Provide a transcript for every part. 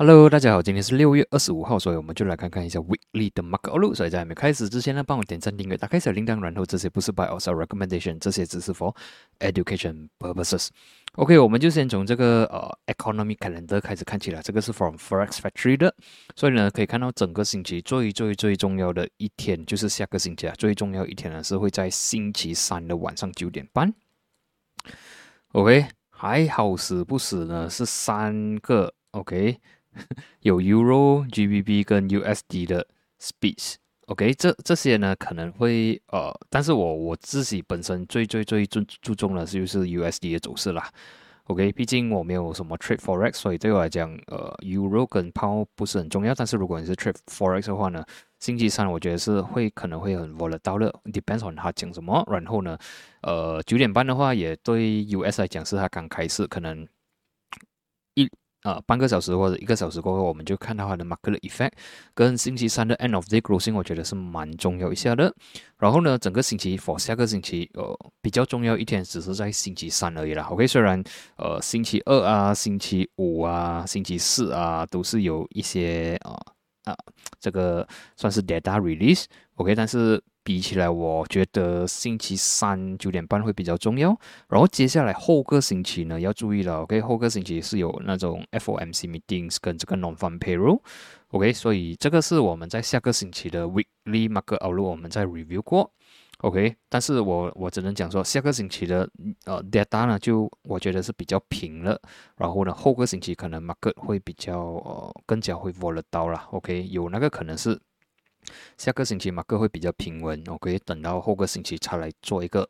Hello，大家好，今天是六月二十五号，所以我们就来看看一下 Weekly 的 Mark o l o。所以在还没开始之前呢，帮我点赞、订阅、打开小铃铛，然后这些不是 by or Sell Recommendation，这些只是 for education purposes。OK，我们就先从这个呃 Economy Calendar 开始看起来，这个是 from Forex Factory 的，所以呢可以看到整个星期最最最重要的一天就是下个星期啊，最重要一天呢是会在星期三的晚上九点半。OK，还好死不死呢是三个 OK。有 Euro、GBP 跟 USD 的 Speech，OK，这这些呢可能会呃，但是我我自己本身最最最注注重的就是 USD 的走势啦，OK，毕竟我没有什么 Trade Forex，所以对我来讲，呃，Euro 跟 Pound 不是很重要。但是如果你是 Trade Forex 的话呢，星期三我觉得是会可能会很 volatile 的，depends on 他讲什么。然后呢，呃，九点半的话也对 US 来讲是他刚开始，可能。呃，半个小时或者一个小时过后，我们就看到它的 market effect，跟星期三的 end of day closing，我觉得是蛮重要一下的。然后呢，整个星期 for 下个星期，呃，比较重要一天只是在星期三而已啦。OK，虽然呃星期二啊、星期五啊、星期四啊都是有一些啊啊这个算是 data release，OK，但是。比起来，我觉得星期三九点半会比较重要。然后接下来后个星期呢，要注意了。OK，后个星期是有那种 FOMC meetings 跟这个 non-farm payroll。OK，所以这个是我们在下个星期的 weekly market outlook 我们在 review 过。OK，但是我我只能讲说，下个星期的呃 data 呢，就我觉得是比较平了。然后呢，后个星期可能 market 会比较呃更加会 volatile 了。OK，有那个可能是。下个星期马克会比较平稳，我可以等到后个星期才来做一个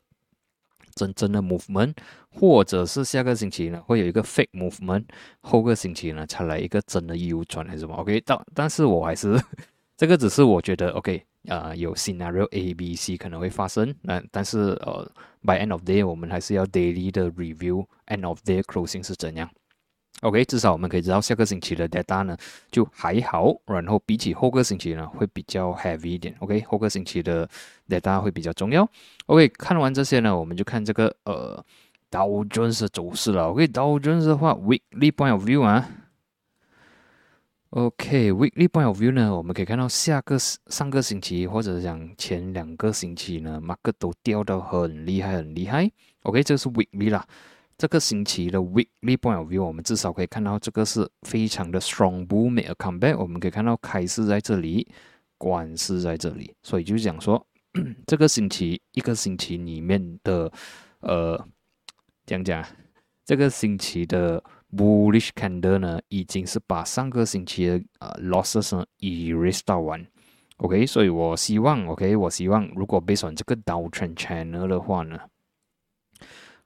真正的 movement，或者是下个星期呢会有一个 fake movement，后个星期呢才来一个真的 U 转还是什么？OK，但但是我还是 这个只是我觉得 OK 啊，有 scenario A、B、C 可能会发生，那但是呃，by end of day 我们还是要 daily 的 review，end of day closing 是怎样。OK，至少我们可以知道下个星期的 data 呢就还好，然后比起后个星期呢会比较 heavy 一点。OK，后个星期的 data 会比较重要。OK，看完这些呢，我们就看这个呃道琼斯走势了。OK，道琼斯的话，weekly point of view 啊。OK，weekly point of view 呢，我们可以看到下个上个星期或者讲前两个星期呢，mac 都掉到很厉害很厉害。OK，这是 weekly 啦。这个星期的 weekly point of view，我们至少可以看到这个是非常的 strong bull，make a comeback。我们可以看到开市在这里，关市在这里，所以就是讲说，这个星期一个星期里面的，呃，讲讲这个星期的 bullish candle 呢，已经是把上个星期的呃 losses 呢 erase 到完。OK，所以我希望，OK，我希望如果背诵这个 downtrend channel 的话呢。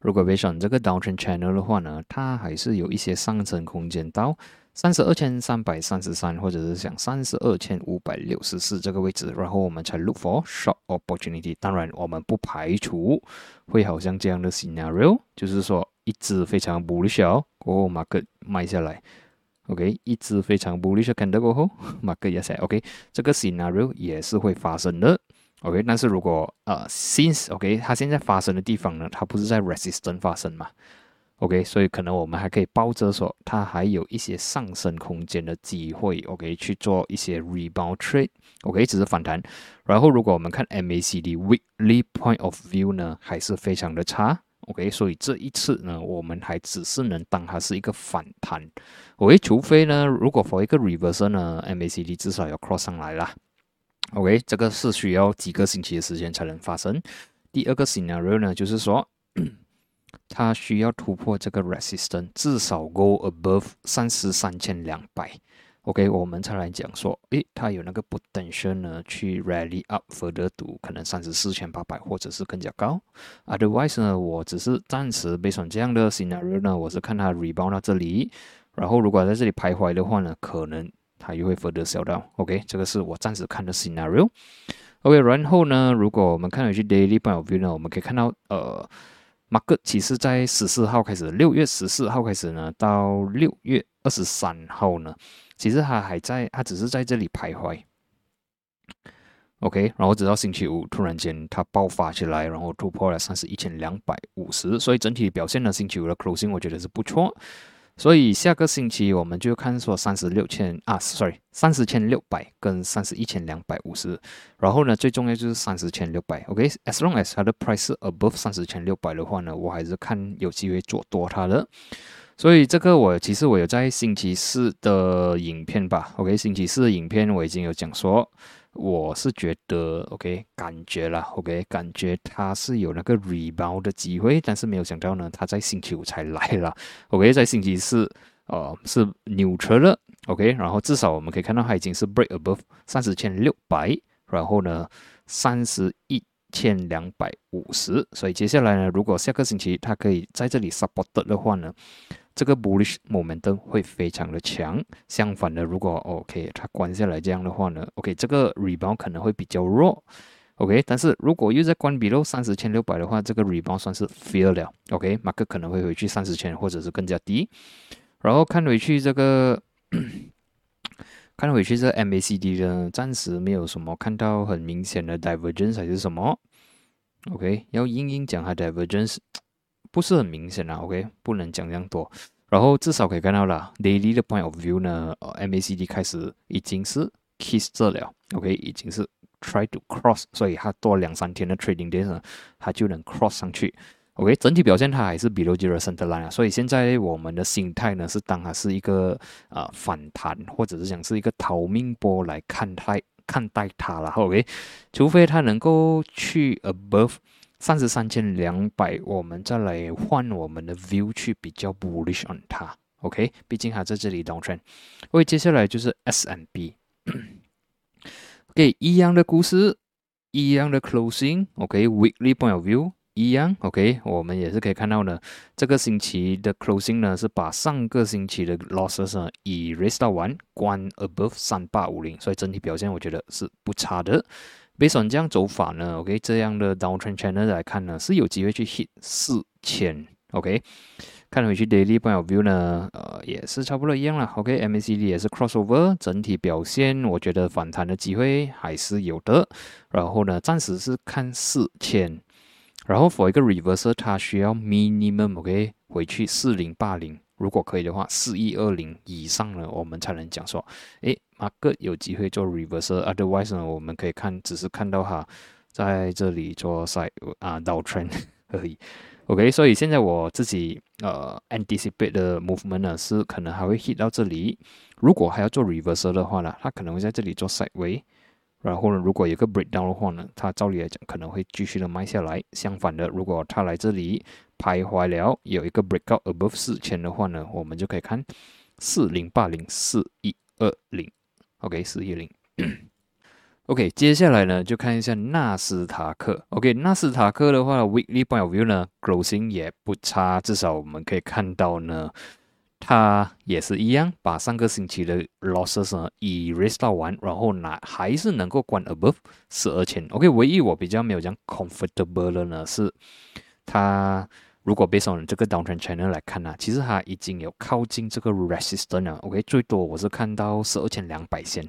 如果别选这个 downtrend channel 的话呢，它还是有一些上升空间到三十二千三百三十三，或者是想三十二千五百六十四这个位置，然后我们才 look for short opportunity。当然，我们不排除会好像这样的 scenario，就是说一只非常 bullish 过后 market 卖下来，OK，一只非常 bullish 看到过后 market 也下，OK，这个 scenario 也是会发生的。OK，但是如果呃，since OK，它现在发生的地方呢，它不是在 resistance 发生嘛？OK，所以可能我们还可以抱着说，它还有一些上升空间的机会，OK，去做一些 rebound trade，OK，只是反弹。然后如果我们看 MACD weekly point of view 呢，还是非常的差，OK，所以这一次呢，我们还只是能当它是一个反弹，OK，除非呢，如果 for 一个 reversal 呢，MACD 至少要 cross 上来啦。OK，这个是需要几个星期的时间才能发生。第二个 scenario 呢，就是说，它需要突破这个 resistance，至少 go above 三十三千两百。OK，我们才来讲说，诶，它有那个 potential 呢，去 rally up further to 可能三十四千八百，或者是更加高。Otherwise 呢，我只是暂时 based on 这样的 scenario 呢，我是看它 rebound 到这里，然后如果在这里徘徊的话呢，可能。它又会 further sell down。OK，这个是我暂时看的 scenario。OK，然后呢，如果我们看回去 daily point of view 呢，我们可以看到，呃，market 其实在十四号开始，六月十四号开始呢，到六月二十三号呢，其实它还在，它只是在这里徘徊。OK，然后直到星期五，突然间它爆发起来，然后突破了三十一千两百五十，所以整体表现呢，星期五的 closing 我觉得是不错。所以下个星期我们就看说三十六千啊，sorry，三十千六百跟三十一千两百五十，然后呢，最重要就是三十千六百，OK，as long as 它的 price above 三十千六百的话呢，我还是看有机会做多它的。所以这个我其实我有在星期四的影片吧，OK，星期四的影片我已经有讲说。我是觉得，OK，感觉了，OK，感觉它是有那个 rebound 的机会，但是没有想到呢，它在星期五才来了，OK，在星期四，呃，是扭折了，OK，然后至少我们可以看到它已经是 break above 三十千六百，然后呢，三十一千两百五十，所以接下来呢，如果下个星期它可以在这里 support 的话呢。这个 bullish momentum 会非常的强，相反的，如果 OK 它关下来这样的话呢，OK 这个 rebound 可能会比较弱，OK，但是如果又在关闭喽三十千六百的话，这个 rebound 算是 fail 了，OK，马克可能会回去三十千或者是更加低，然后看回去这个，看回去这 MACD 呢，暂时没有什么看到很明显的 divergence 还是什么，OK，要硬硬讲它 divergence。不是很明显啊，OK，不能讲这样多。然后至少可以看到了，daily 的 point of view 呢，呃，MACD 开始已经是 kiss 这了，OK，已经是 try to cross，所以它多两三天的 trading days 呢，它就能 cross 上去，OK，整体表现它还是 below zero center line 啊。所以现在我们的心态呢，是当它是一个呃反弹，或者是讲是一个逃命波来看待看待它了，OK，除非它能够去 above。三十三千两百，我们再来换我们的 view 去比较 bullish on 它，OK？毕竟它在这里 downtrend。OK，接下来就是 S M B。OK，一样的故事，一样的 closing。OK，weekly point of view 一样。OK，我们也是可以看到呢，这个星期的 closing 呢是把上个星期的 losses 呢以 raise 到完，关 above 三八五零，所以整体表现我觉得是不差的。Based on 这样走法呢，OK，这样的 downtrend channel 来看呢，是有机会去 hit 四千，OK，看回去 daily point of view 呢，呃，也是差不多一样了，OK，MACD 也是 crossover，整体表现我觉得反弹的机会还是有的，然后呢，暂时是看四千，然后 for 一个 reversal，它需要 minimum，OK，回去四零八零。如果可以的话，四一二零以上呢，我们才能讲说，诶，马克有机会做 reverse。Otherwise 呢，我们可以看，只是看到哈，在这里做 side 啊 downtrend 而已。OK，所以现在我自己呃 anticipate 的 movement 呢，是可能还会 hit 到这里。如果还要做 reverse 的话呢，它可能会在这里做 side way。然后呢，如果有个 breakdown 的话呢，它照理来讲可能会继续的卖下来。相反的，如果它来这里徘徊了，有一个 breakout above 四千的话呢，我们就可以看四零八零四一二零，OK，四一零。OK，接下来呢，就看一下纳斯达克。OK，纳斯达克的话，weekly point of view 呢，closing 也不差，至少我们可以看到呢。它也是一样，把上个星期的 losses 呢以 raise 到完，然后拿还是能够关 above 十二千。OK，唯一我比较没有这样 comfortable 的呢是，它如果 base on 这个 downtrend channel 来看呢，其实它已经有靠近这个 resistance 了。OK，最多我是看到十二千两百线。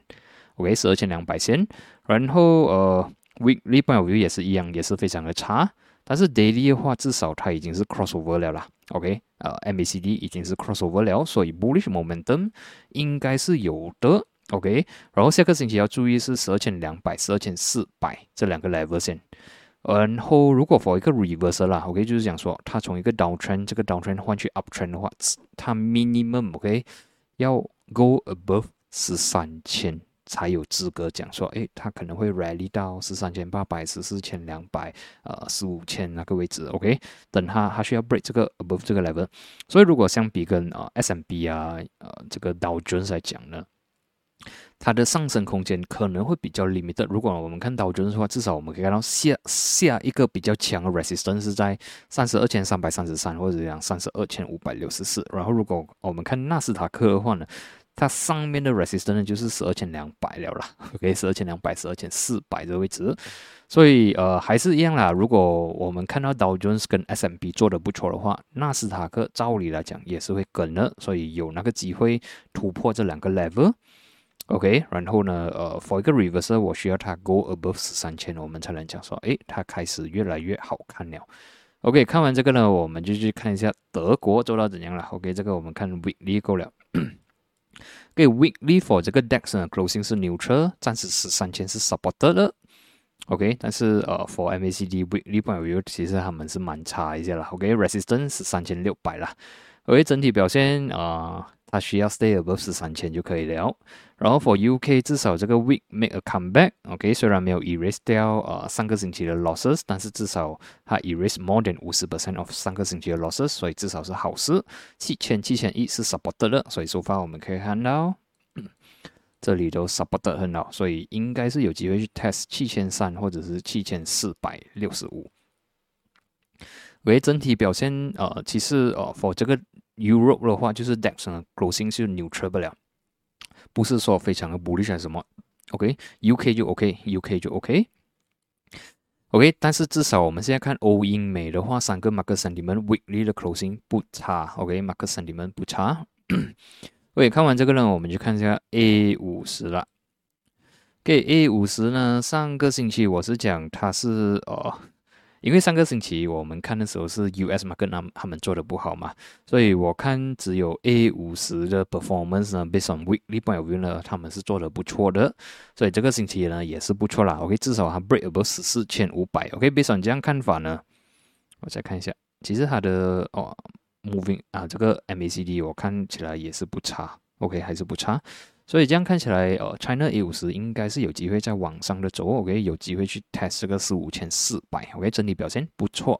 OK，十二千两百线。然后呃，weekly point of view 也是一样，也是非常的差。但是 daily 的话，至少它已经是 crossover 了啦。OK。呃，MACD 已经是 crossover 了，所以 bullish momentum 应该是有的，OK。然后下个星期要注意是十二千两百、十二千四百这两个 level 线。然后如果 for 一个 reversal 啦，OK，就是讲说它从一个 downtrend 这个 downtrend 换去 uptrend 的话，它 minimum OK 要 go above 十三千。才有资格讲说，诶，它可能会 rally 到十三千八百、十四千两百、呃，十五千那个位置，OK？等它，它需要 break 这个 above 这个 level。所以如果相比跟呃 SMB 啊，呃，这个 Dow Jones 来讲呢，它的上升空间可能会比较 limited。如果我们看 Dow Jones 的话，至少我们可以看到下下一个比较强的 resistance 是在三十二千三百三十三，或者讲三十二千五百六十四。然后如果我们看纳斯达克的话呢？它上面的 resistance 就是十二千两百了啦，OK，十二千两百、十二千四百的位置，所以呃还是一样啦。如果我们看到 Dow Jones 跟 S M P 做的不错的话，纳斯达克照理来讲也是会跟的，所以有那个机会突破这两个 level OK，。然后呢，呃，for 一个 reversal，我需要它 go above 三千，我们才能讲说，诶，它开始越来越好看了。OK，看完这个呢，我们就去看一下德国做到怎样了。OK，这个我们看 Weekly 够了。OK，Weekly for 这个 DAX 呢，Closing 是 Neutral，暂时是三千是 Supported 的。OK，但是呃，For MACD Weekly point of view，其实他们是蛮差一些了。OK，Resistance 是三千六百了。OK，整体表现啊。它需要 stay above 十三千就可以了。然后 for UK 至少这个 week make a comeback，OK，虽然没有 erase 掉呃上个星期的 losses，但是至少它 erase more than 五十 percent of 上个星期的 losses，所以至少是好事。七千七千一是 support 的，所以收发我们可以看到 这里都 support 很好，所以应该是有机会去 test 七千三或者是七千四百六十五。为整体表现呃，其实呃 for 这个。Europe 的话，就是 DAX 呢，closing 是 neutral 不了，不是说非常的 bullish 还是什么。OK，UK 就 OK，UK 就 OK。OK，但是至少我们现在看欧英美的话，三个 market sentiment weekly 的 closing 不差。OK，market sentiment 不差。OK，看完这个呢，我们就看一下 A 五十了。OK，A 五十呢，上个星期我是讲它是呃。因为上个星期我们看的时候是 US 嘛，跟他他们做的不好嘛，所以我看只有 A 五十的 performance 呢，based on weekly point of view 呢，他们是做的不错的，所以这个星期呢也是不错啦。OK，至少它 break above 十四千五百。OK，based on 这样看法呢，我再看一下，其实它的哦 moving 啊，这个 MACD 我看起来也是不差。OK，还是不差。所以这样看起来，呃，China A 五十应该是有机会在往上的走，OK，有机会去 test 这个四五千四百，OK，整体表现不错。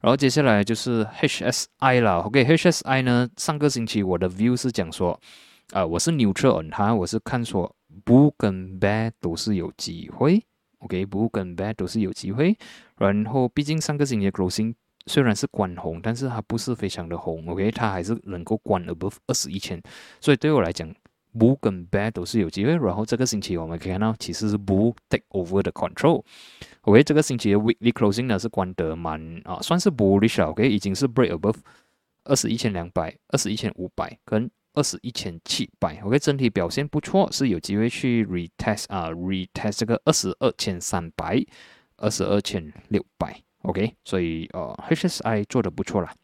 然后接下来就是 HSI 了，OK，HSI 呢，上个星期我的 view 是讲说，啊，我是 neutral on 它，我是看说 bull 跟 bear 都是有机会，OK，bull 跟 bear 都是有机会。然后毕竟上个星期的 closing 虽然是关红，但是它不是非常的红，OK，它还是能够关 above 二十一千，所以对我来讲。Bull 跟 Bear 都是有机会，然后这个星期我们可以看到，其实是 Bull take over the control。OK，这个星期的 Weekly Closing 呢是关得蛮啊，算是 bullish 了。OK，已经是 break above 二十一千两百、二十一千五百跟二十一千七百。OK，整体表现不错，是有机会去 retest 啊，retest 这个二十二千三百、二十二千六百。OK，所以呃，HSI 做的不错啦。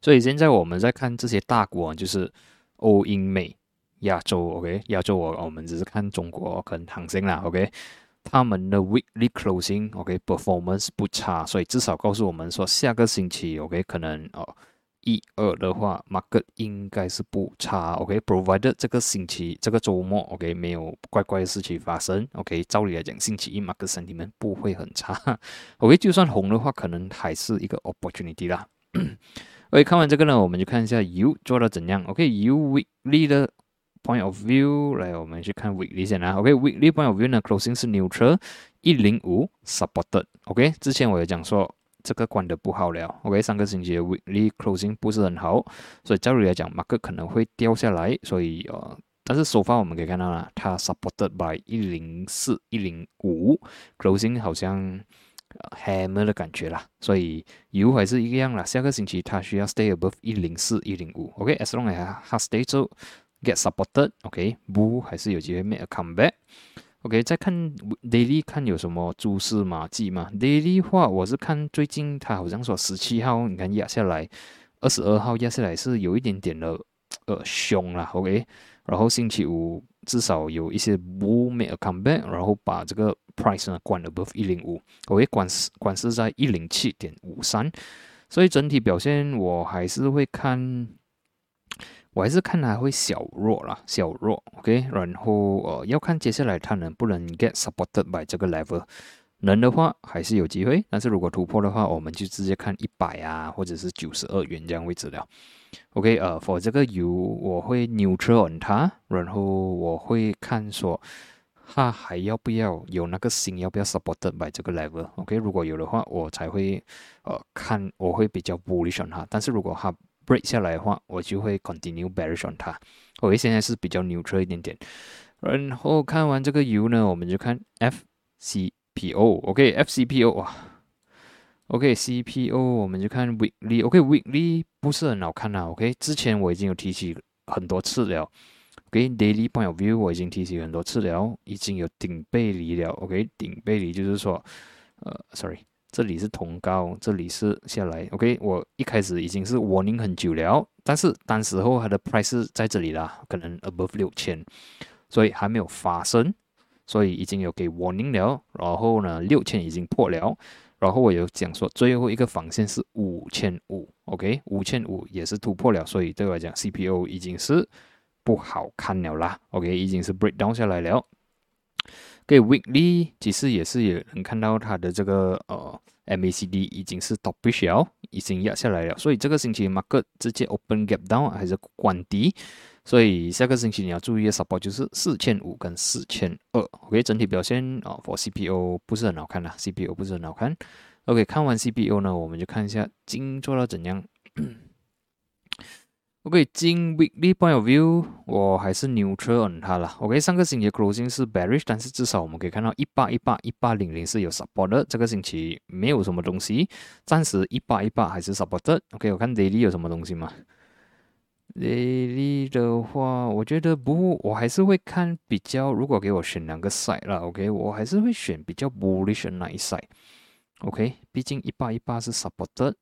所以现在我们在看这些大国，就是欧、英、美。亚洲，OK，亚洲我我们只是看中国跟航星啦，OK，他们的 weekly closing，OK，performance 不差，所以至少告诉我们说下个星期，OK，可能哦一二的话，market 应该是不差，OK，provided 这个星期这个周末，OK，没有怪怪的事情发生，OK，照理来讲星期一 market 整体面不会很差，OK，就算红的话，可能还是一个 opportunity 啦。OK，看完这个呢，我们就看一下 U 做到怎样，OK，U weekly 的。Point of view，来我们去看 weekly 先啦。OK，weekly point of view 呢，closing 是 neutral，一零五 supported。OK，之前我有讲说这个关的不好了。OK，上个星期的 weekly closing 不是很好，所以照理来讲 mark 可能会掉下来。所以呃，但是首发我们可以看到啦，它 supported by 一零四一零五 closing 好像 hammer 的感觉啦。所以 U 还是一样啦，下个星期它需要 stay above 一零四一零五。OK，as long as 它 stay 住。Get supported，OK，Bull 还是有机会 make a comeback，OK，再看 daily 看有什么蛛丝马迹嘛？daily 话我是看最近它好像说十七号你看压下来，二十二号压下来是有一点点的呃凶啦，OK，然后星期五至少有一些 Bull make a comeback，然后把这个 price 呢关 above 一零五，OK，关是关是在一零七点五三，所以整体表现我还是会看。我还是看它会小弱啦，小弱，OK，然后呃要看接下来它能不能 get supported by 这个 level，能的话还是有机会，但是如果突破的话，我们就直接看一百啊，或者是九十二元这样位置了，OK，呃，for 这个 U 我会 neutral on 它，然后我会看说它还要不要有那个心要不要 supported by 这个 level，OK，如果有的话，我才会呃看我会比较 bullish on 它，但是如果它 break 下来的话，我就会 continue bearish on 它。OK，现在是比较 neutral 一点点。然后看完这个 U 呢，我们就看 FCPO。OK，FCPO 哇，OK，CPO 我们就看 weekly。OK，weekly 不是很好看啊。OK，之前我已经有提起很多次了。OK，daily point of view 我已经提起很多次了，已经有顶背离了。OK，顶背离就是说，呃，sorry。这里是同高，这里是下来。OK，我一开始已经是 warning 很久了，但是当时候它的 price 在这里啦，可能 above 六千，所以还没有发生，所以已经有给 warning 了。然后呢，六千已经破了，然后我有讲说最后一个防线是五千五，OK，五千五也是突破了，所以对我来讲 CPO 已经是不好看了啦，OK，已经是 break down 下来了。给 weekly 其实也是也能看到它的这个呃 MACD 已经是 top 了，已经压下来了，所以这个星期 market 直接 open gap down 还是关低，所以下个星期你要注意的 support 就是四千五跟四千二。OK，整体表现啊，for CPO 不是很好看啦，CPO 不是很好看。OK，看完 CPO 呢，我们就看一下金做到怎样。OK，金 weekly point of view，我还是 neutral on 它了。OK，上个星期的 closing 是 bearish，但是至少我们可以看到一八一八一八零零是有 support 的。这个星期没有什么东西，暂时一八一八还是 support 的。OK，我看 daily 有什么东西吗？daily 的话，我觉得不，我还是会看比较。如果给我选两个 side 了，OK，我还是会选比较 bullish 那一 side。OK，毕竟一八一八是 support 的。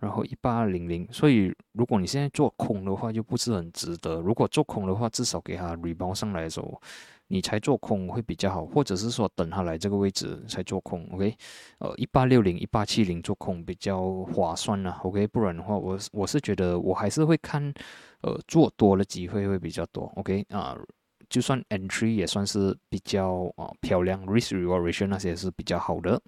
然后一八零零，所以如果你现在做空的话，就不是很值得。如果做空的话，至少给它 rebound 上来的时候，你才做空会比较好，或者是说等它来这个位置才做空。OK，呃，一八六零、一八七零做空比较划算呐。OK，不然的话，我我是觉得我还是会看，呃，做多的机会会比较多。OK，啊，就算 entry 也算是比较啊漂亮，risk reward ratio 那些是比较好的。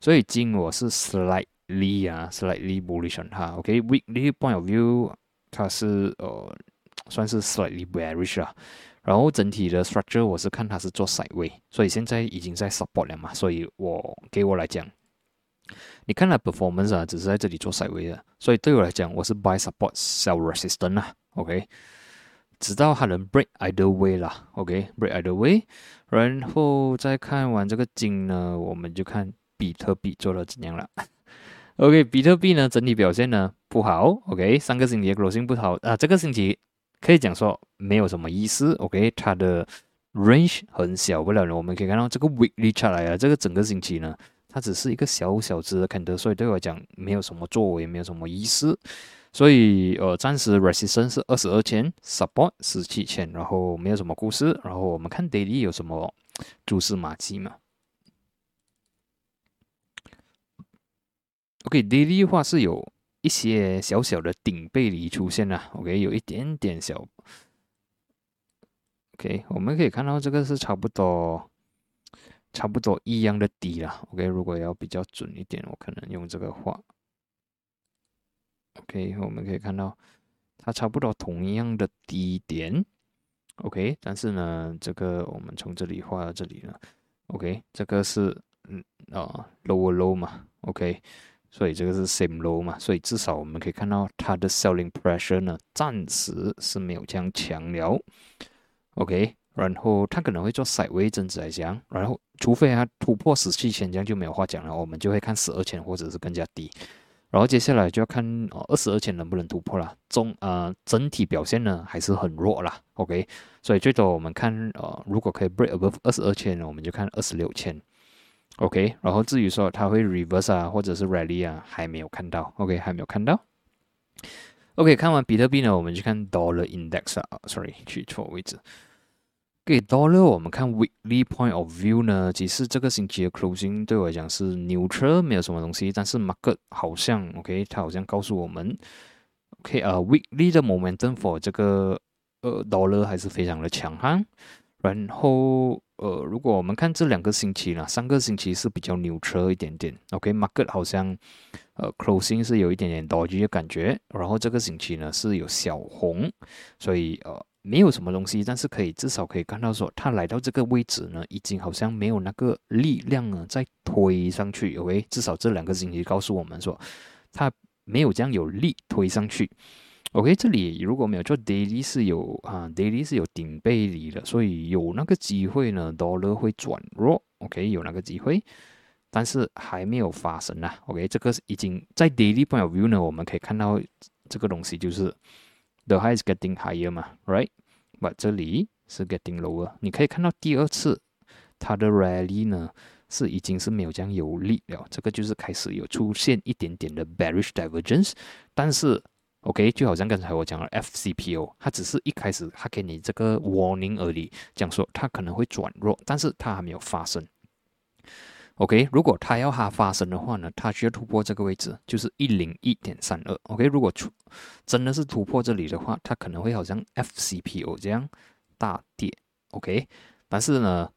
所以金我是 slide。Lee 啊，slightly bullish on 它，OK，weekly point of view，它是呃算是 slightly bearish 啊，然后整体的 structure 我是看它是做 side way，所以现在已经在 support 了嘛，所以我给我来讲，你看它 performance 啊，只是在这里做 side way 的，所以对我来讲，我是 buy support sell resistance 啊，OK，直到它能 break either way 啦，OK，break either way，然后再看完这个金呢，我们就看比特币做的怎样了。OK，比特币呢整体表现呢不好。OK，上个星期的 closing 不好啊，这个星期可以讲说没有什么意思。OK，它的 range 很小不了我们可以看到这个 weekly 下来啊，这个整个星期呢，它只是一个小小只的 candle，所以对我来讲没有什么作为，没有什么意思。所以呃，暂时 resistance 是二十二千，support 十七千，然后没有什么故事。然后我们看 daily 有什么蛛丝马迹嘛？OK，daily 的话是有一些小小的顶背离出现了。OK，有一点点小。OK，我们可以看到这个是差不多，差不多一样的底了。OK，如果要比较准一点，我可能用这个画。OK，我们可以看到它差不多同样的低点。OK，但是呢，这个我们从这里画到这里了。OK，这个是嗯啊 lower low 嘛。OK。所以这个是 same low 嘛，所以至少我们可以看到它的 selling pressure 呢，暂时是没有这样强了。OK，然后它可能会做 sideways 增值来讲，然后除非它突破十七千，这样就没有话讲了，我们就会看十二千或者是更加低。然后接下来就要看哦二十二千能不能突破了。中呃整体表现呢还是很弱啦。OK，所以最多我们看呃如果可以 break above 二十二千，我们就看二十六千。OK，然后至于说它会 reverse 啊，或者是 rally 啊，还没有看到。OK，还没有看到。OK，看完比特币呢，我们去看 dollar index 啊，sorry，去错位置。给 dollar，我们看 weekly point of view 呢，其实这个星期的 closing 对我来讲是 neutral，没有什么东西。但是 market 好像 OK，它好像告诉我们，OK 啊，weekly 的 momentum for 这个呃 dollar 还是非常的强悍。然后，呃，如果我们看这两个星期呢，上个星期是比较牛车一点点，OK，market 好像，呃，closing 是有一点点多余的感觉，然后这个星期呢是有小红，所以呃，没有什么东西，但是可以至少可以看到说，它来到这个位置呢，已经好像没有那个力量呢在推上去，OK，至少这两个星期告诉我们说，它没有这样有力推上去。OK，这里如果没有做 daily 是有啊，daily 是有顶背离的，所以有那个机会呢，dollar 会转弱。OK，有那个机会，但是还没有发生啊。OK，这个已经在 daily point of view 呢，我们可以看到这个东西就是 the high is getting higher 嘛，right？But 这里是 getting lower。你可以看到第二次它的 rally 呢，是已经是没有这样有力了，这个就是开始有出现一点点的 bearish divergence，但是 OK 就好像刚才我讲了 FCPO，它只是一开始它给你这个 warning 而已，讲说它可能会转弱，但是它还没有发生。OK，如果它要它发生的话呢，它需要突破这个位置，就是一零一点三二。OK，如果出真的是突破这里的话，它可能会好像 FCPO 这样大跌。OK，但是呢，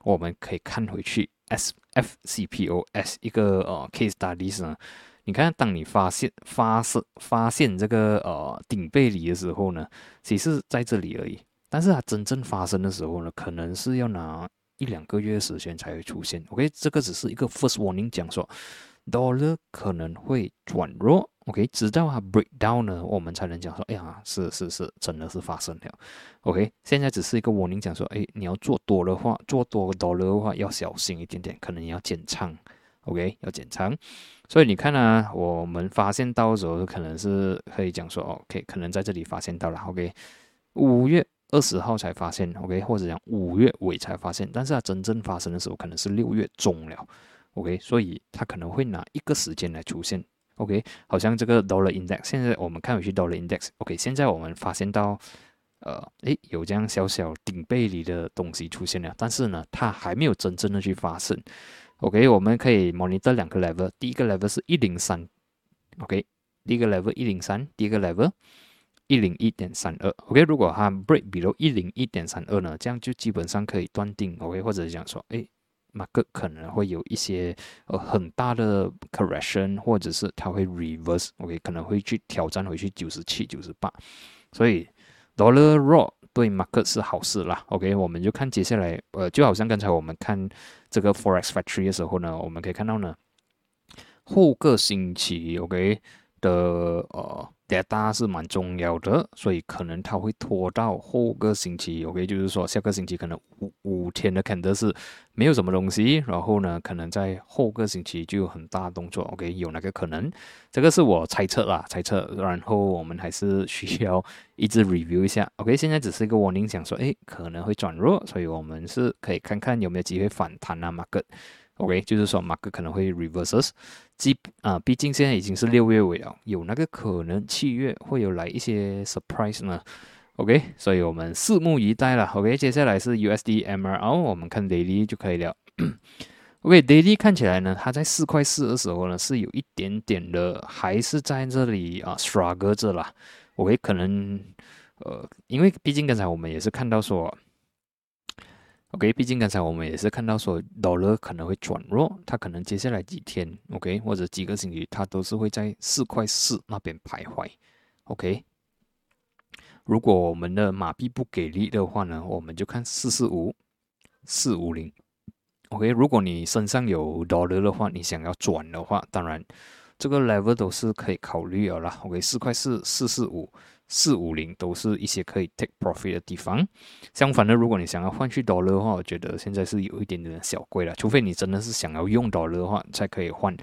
我们可以看回去 SFCPOS 一个呃 case study 呢，你看当你发现发生发现这个呃顶背离的时候呢，其实在这里而已，但是它真正发生的时候呢，可能是要拿。一两个月时间才会出现，OK，这个只是一个 first warning，讲说 dollar 可能会转弱，OK，直到它 break down 呢，我们才能讲说，哎呀，是是是，真的是发生了，OK，现在只是一个 warning，讲说，哎，你要做多的话，做多 dollar 的话要小心一点点，可能你要减仓。，OK，要减仓，所以你看呢，我们发现到时候可能是可以讲说，OK，可能在这里发现到了，OK，五月。二十号才发现，OK，或者讲五月尾才发现，但是它真正发生的时候可能是六月中了，OK，所以它可能会拿一个时间来出现，OK，好像这个 Dollar Index，现在我们看回去 Dollar Index，OK，现在我们发现到，呃，诶，有这样小小顶背离的东西出现了，但是呢，它还没有真正的去发生，OK，我们可以 monitor 两个 level，第一个 level 是一零三，OK，第一个 level 一零三，第一个 level。一零一点三二，OK，如果它 break 比如一零一点三二呢，这样就基本上可以断定，OK，或者讲说，哎，马克可能会有一些呃很大的 correction，或者是它会 reverse，OK，可能会去挑战回去九十七、九十八，所以 dollar raw 对马克是好事啦，OK，我们就看接下来，呃，就好像刚才我们看这个 forex factory 的时候呢，我们可以看到呢，后个星期，OK 的呃。Data 是蛮重要的，所以可能它会拖到后个星期。OK，就是说下个星期可能五五天的肯定是没有什么东西，然后呢，可能在后个星期就有很大动作。OK，有那个可能，这个是我猜测啦，猜测。然后我们还是需要一直 review 一下。OK，现在只是一个 warning，想说，哎，可能会转弱，所以我们是可以看看有没有机会反弹啊，Mark。OK，就是说马克可能会 reverses，基啊，毕竟现在已经是六月尾了，有那个可能七月会有来一些 surprise 呢。OK，所以我们拭目以待了。OK，接下来是 USD MRL，我们看 daily 就可以了。OK，daily 看起来呢，它在四块四的时候呢，是有一点点的，还是在这里啊 struggle 着啦。OK，可能呃，因为毕竟刚才我们也是看到说。OK，毕竟刚才我们也是看到说，dollar 可能会转弱，它可能接下来几天，OK，或者几个星期，它都是会在四块四那边徘徊。OK，如果我们的马币不给力的话呢，我们就看四四五、四五零。OK，如果你身上有 dollar 的话，你想要转的话，当然这个 level 都是可以考虑了啦。OK，四块四、四四五。四五零都是一些可以 take profit 的地方。相反的，如果你想要换去 dollar 的话，我觉得现在是有一点点小贵了。除非你真的是想要用 dollar 的话，才可以换。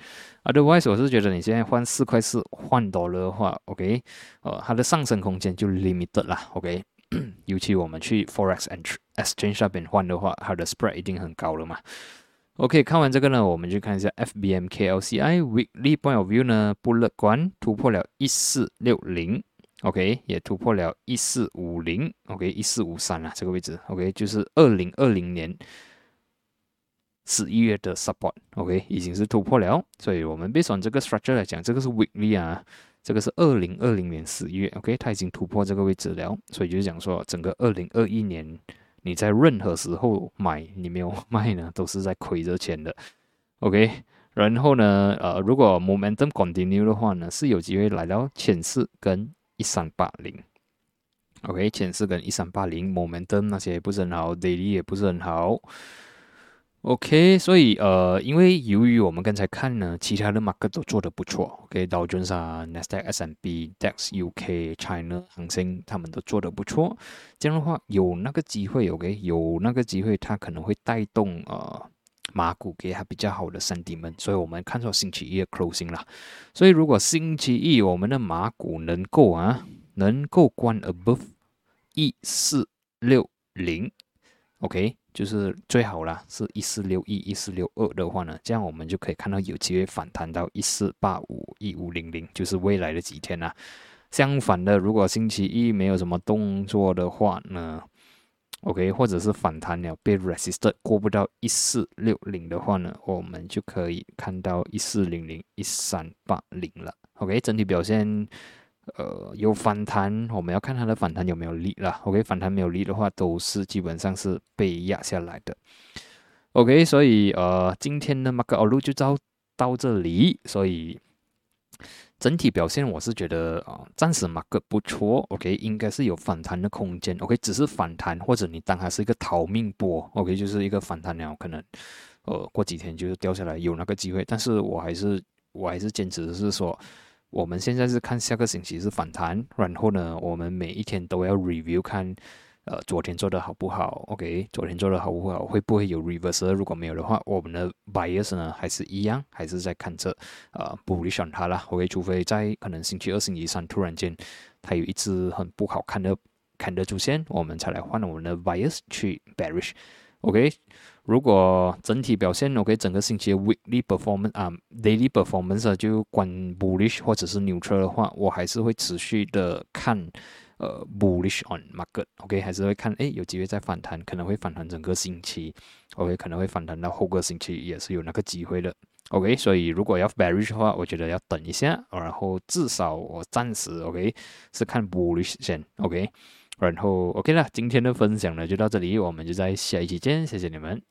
Otherwise，我是觉得你现在换四块四换 dollar 的话，OK，呃，它的上升空间就 limited 啦。OK，尤其我们去 forex and exchange 那边换的话，它的 spread 一定很高了嘛。OK，看完这个呢，我们就看一下 FBMKLCI weekly point of view 呢，不乐观，突破了一四六零。OK，也突破了一四五零，OK，一四五三啊，这个位置，OK，就是二零二零年十一月的 support，OK，已经是突破了，所以我们别从这个 structure 来讲，这个是 weekly 啊，这个是二零二零年十一月，OK，它已经突破这个位置了，所以就是讲说，整个二零二一年你在任何时候买，你没有 卖呢，都是在亏着钱的，OK，然后呢，呃，如果 momentum continue 的话呢，是有机会来到前四跟。一三八零，OK，前四跟一三八零，momentum 那些不是很好，daily 也不是很好，OK，所以呃，因为由于我们刚才看呢，其他的 market 都做得不错，OK，道琼斯啊，Nasdaq、S&P、DAX、UK、China 恒生他们都做得不错，这样的话有那个机会，OK，有那个机会，它可能会带动呃。马股给它比较好的 sentiment，所以我们看到星期一的 closing 啦。所以如果星期一我们的马股能够啊，能够关 above 一四六零 OK，就是最好啦，是一四六一、一四六二的话呢，这样我们就可以看到有机会反弹到一四八五、一五零零，就是未来的几天啦。相反的，如果星期一没有什么动作的话呢，OK，或者是反弹了被 resisted 过不到一四六零的话呢，我们就可以看到一四零零、一三八零了。OK，整体表现。呃，有反弹，我们要看它的反弹有没有力了。OK，反弹没有力的话，都是基本上是被压下来的。OK，所以呃，今天的马克奥路就到到这里。所以整体表现我是觉得啊，暂时马克不错。OK，应该是有反弹的空间。OK，只是反弹，或者你当它是一个逃命波。OK，就是一个反弹了，可能呃过几天就是掉下来有那个机会。但是我还是我还是坚持是说。我们现在是看下个星期是反弹，然后呢，我们每一天都要 review 看，呃，昨天做的好不好？OK，昨天做的好不好？会不会有 reverse？如果没有的话，我们的 bias 呢还是一样，还是在看这，呃，不理想它啦。OK，除非在可能星期二、星期三突然间它有一只很不好看的看的出现，我们才来换我们的 bias 去 bearish。OK，如果整体表现 OK，整个星期的 weekly performance 啊，daily performance 就关 bullish 或者是 neutral 的话，我还是会持续的看呃 bullish on market。OK，还是会看哎有机会再反弹，可能会反弹整个星期。OK，可能会反弹到后个星期也是有那个机会的。OK，所以如果要 bearish 的话，我觉得要等一下，然后至少我暂时 OK 是看 bullish 先 OK。然后 OK 了，今天的分享呢就到这里，我们就在下一期见，谢谢你们。